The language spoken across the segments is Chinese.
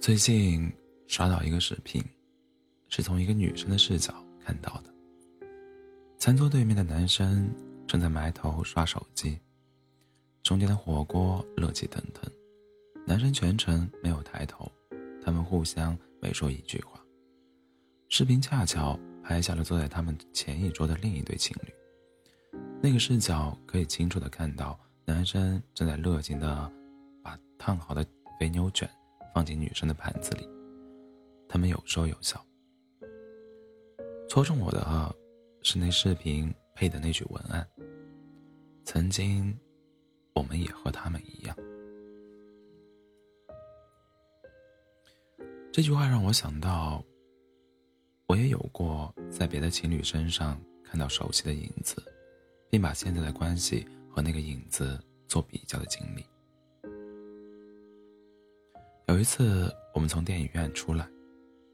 最近刷到一个视频，是从一个女生的视角看到的。餐桌对面的男生正在埋头刷手机，中间的火锅热气腾腾，男生全程没有抬头，他们互相没说一句话。视频恰巧拍下了坐在他们前一桌的另一对情侣，那个视角可以清楚的看到男生正在热情的把烫好的肥牛卷。放进女生的盘子里，他们有说有笑。戳中我的是那视频配的那句文案：“曾经，我们也和他们一样。”这句话让我想到，我也有过在别的情侣身上看到熟悉的影子，并把现在的关系和那个影子做比较的经历。有一次，我们从电影院出来，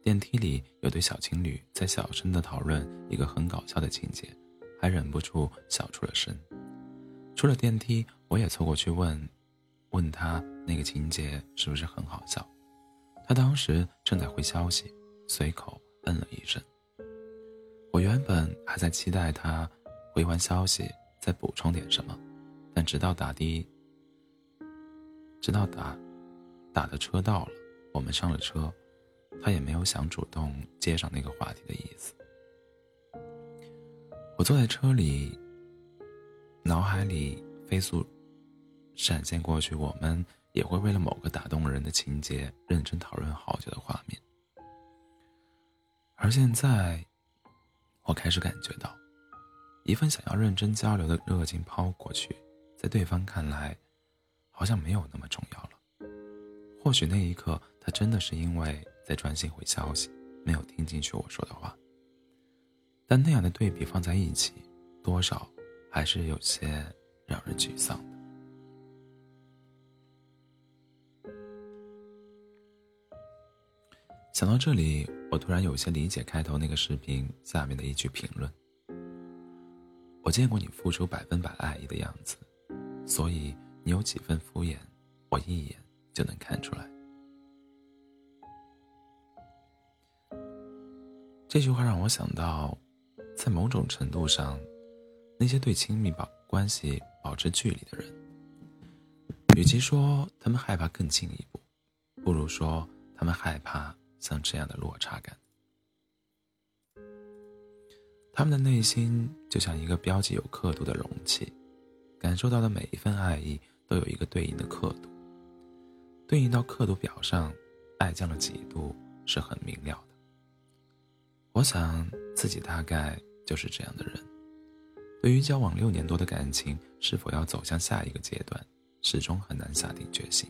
电梯里有对小情侣在小声的讨论一个很搞笑的情节，还忍不住笑出了声。出了电梯，我也凑过去问，问他那个情节是不是很好笑。他当时正在回消息，随口嗯了一声。我原本还在期待他回完消息再补充点什么，但直到打的，直到打。打的车到了，我们上了车，他也没有想主动接上那个话题的意思。我坐在车里，脑海里飞速闪现过去，我们也会为了某个打动人的情节认真讨论好久的画面。而现在，我开始感觉到，一份想要认真交流的热情抛过去，在对方看来，好像没有那么重要了。或许那一刻，他真的是因为在专心回消息，没有听进去我说的话。但那样的对比放在一起，多少还是有些让人沮丧的。想到这里，我突然有些理解开头那个视频下面的一句评论：“我见过你付出百分百爱意的样子，所以你有几分敷衍，我一眼。”就能看出来。这句话让我想到，在某种程度上，那些对亲密保关系保持距离的人，与其说他们害怕更进一步，不如说他们害怕像这样的落差感。他们的内心就像一个标记有刻度的容器，感受到的每一份爱意都有一个对应的刻度。对应到刻度表上，爱降了几度是很明了的。我想自己大概就是这样的人。对于交往六年多的感情是否要走向下一个阶段，始终很难下定决心。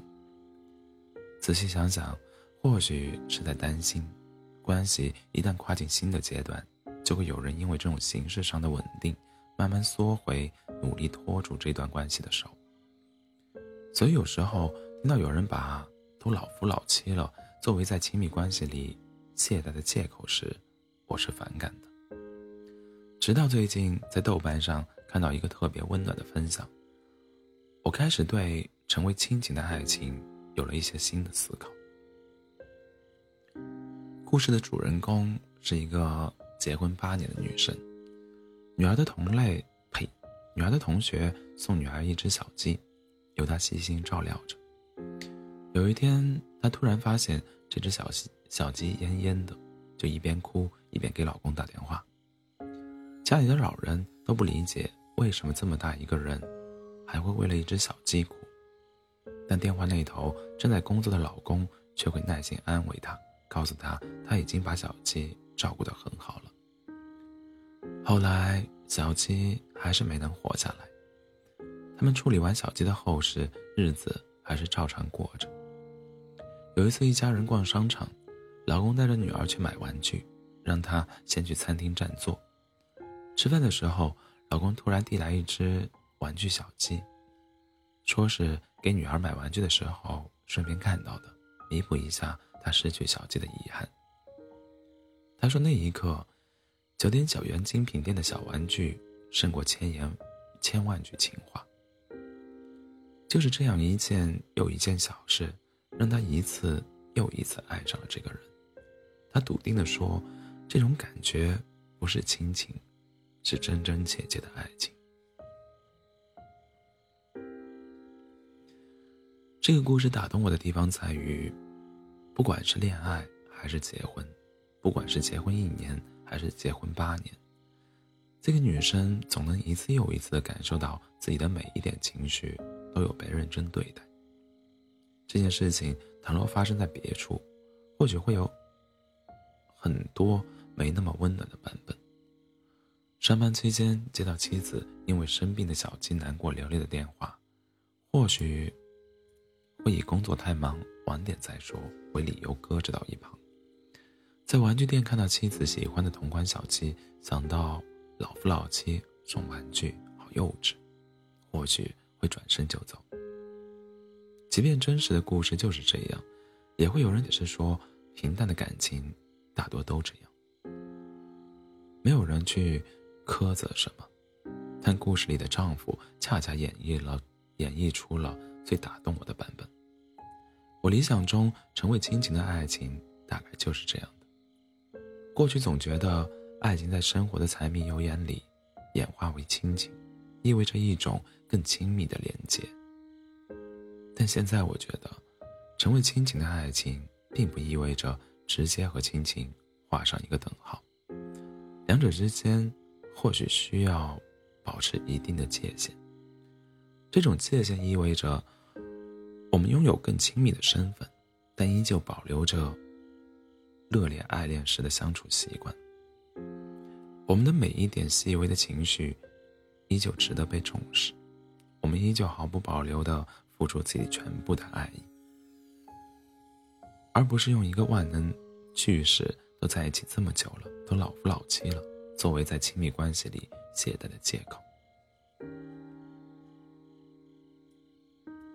仔细想想，或许是在担心，关系一旦跨进新的阶段，就会有人因为这种形式上的稳定，慢慢缩回努力拖住这段关系的手。所以有时候。听到有人把都老夫老妻了作为在亲密关系里懈怠的借口时，我是反感的。直到最近在豆瓣上看到一个特别温暖的分享，我开始对成为亲情的爱情有了一些新的思考。故事的主人公是一个结婚八年的女生，女儿的同类，女儿的同学送女儿一只小鸡，由她细心照料着。有一天，她突然发现这只小鸡小鸡奄奄的，就一边哭一边给老公打电话。家里的老人都不理解为什么这么大一个人，还会为了一只小鸡哭，但电话那头正在工作的老公却会耐心安慰她，告诉她他已经把小鸡照顾得很好了。后来，小鸡还是没能活下来。他们处理完小鸡的后事，日子还是照常过着。有一次，一家人逛商场，老公带着女儿去买玩具，让她先去餐厅占座。吃饭的时候，老公突然递来一只玩具小鸡，说是给女儿买玩具的时候顺便看到的，弥补一下他失去小鸡的遗憾。他说那一刻，九点九元精品店的小玩具胜过千言千万句情话。就是这样一件又一件小事，让他一次又一次爱上了这个人。他笃定地说：“这种感觉不是亲情，是真真切切的爱情。”这个故事打动我的地方在于，不管是恋爱还是结婚，不管是结婚一年还是结婚八年，这个女生总能一次又一次的感受到自己的每一点情绪都有被认真对待。这件事情倘若发生在别处，或许会有。很多没那么温暖的版本。上班期间接到妻子因为生病的小鸡难过流泪的电话，或许会以工作太忙晚点再说为理由搁置到一旁。在玩具店看到妻子喜欢的同款小鸡，想到老夫老妻送玩具好幼稚，或许会转身就走。即便真实的故事就是这样，也会有人解释说平淡的感情。大多都这样，没有人去苛责什么，但故事里的丈夫恰恰演绎了，演绎出了最打动我的版本。我理想中成为亲情的爱情，大概就是这样。过去总觉得爱情在生活的柴米油盐里演化为亲情，意味着一种更亲密的连接。但现在我觉得，成为亲情的爱情，并不意味着。直接和亲情画上一个等号，两者之间或许需要保持一定的界限。这种界限意味着，我们拥有更亲密的身份，但依旧保留着热烈爱恋时的相处习惯。我们的每一点细微的情绪，依旧值得被重视。我们依旧毫不保留的付出自己全部的爱意。而不是用一个万能句式都在一起这么久了，都老夫老妻了，作为在亲密关系里懈怠的借口。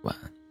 晚安。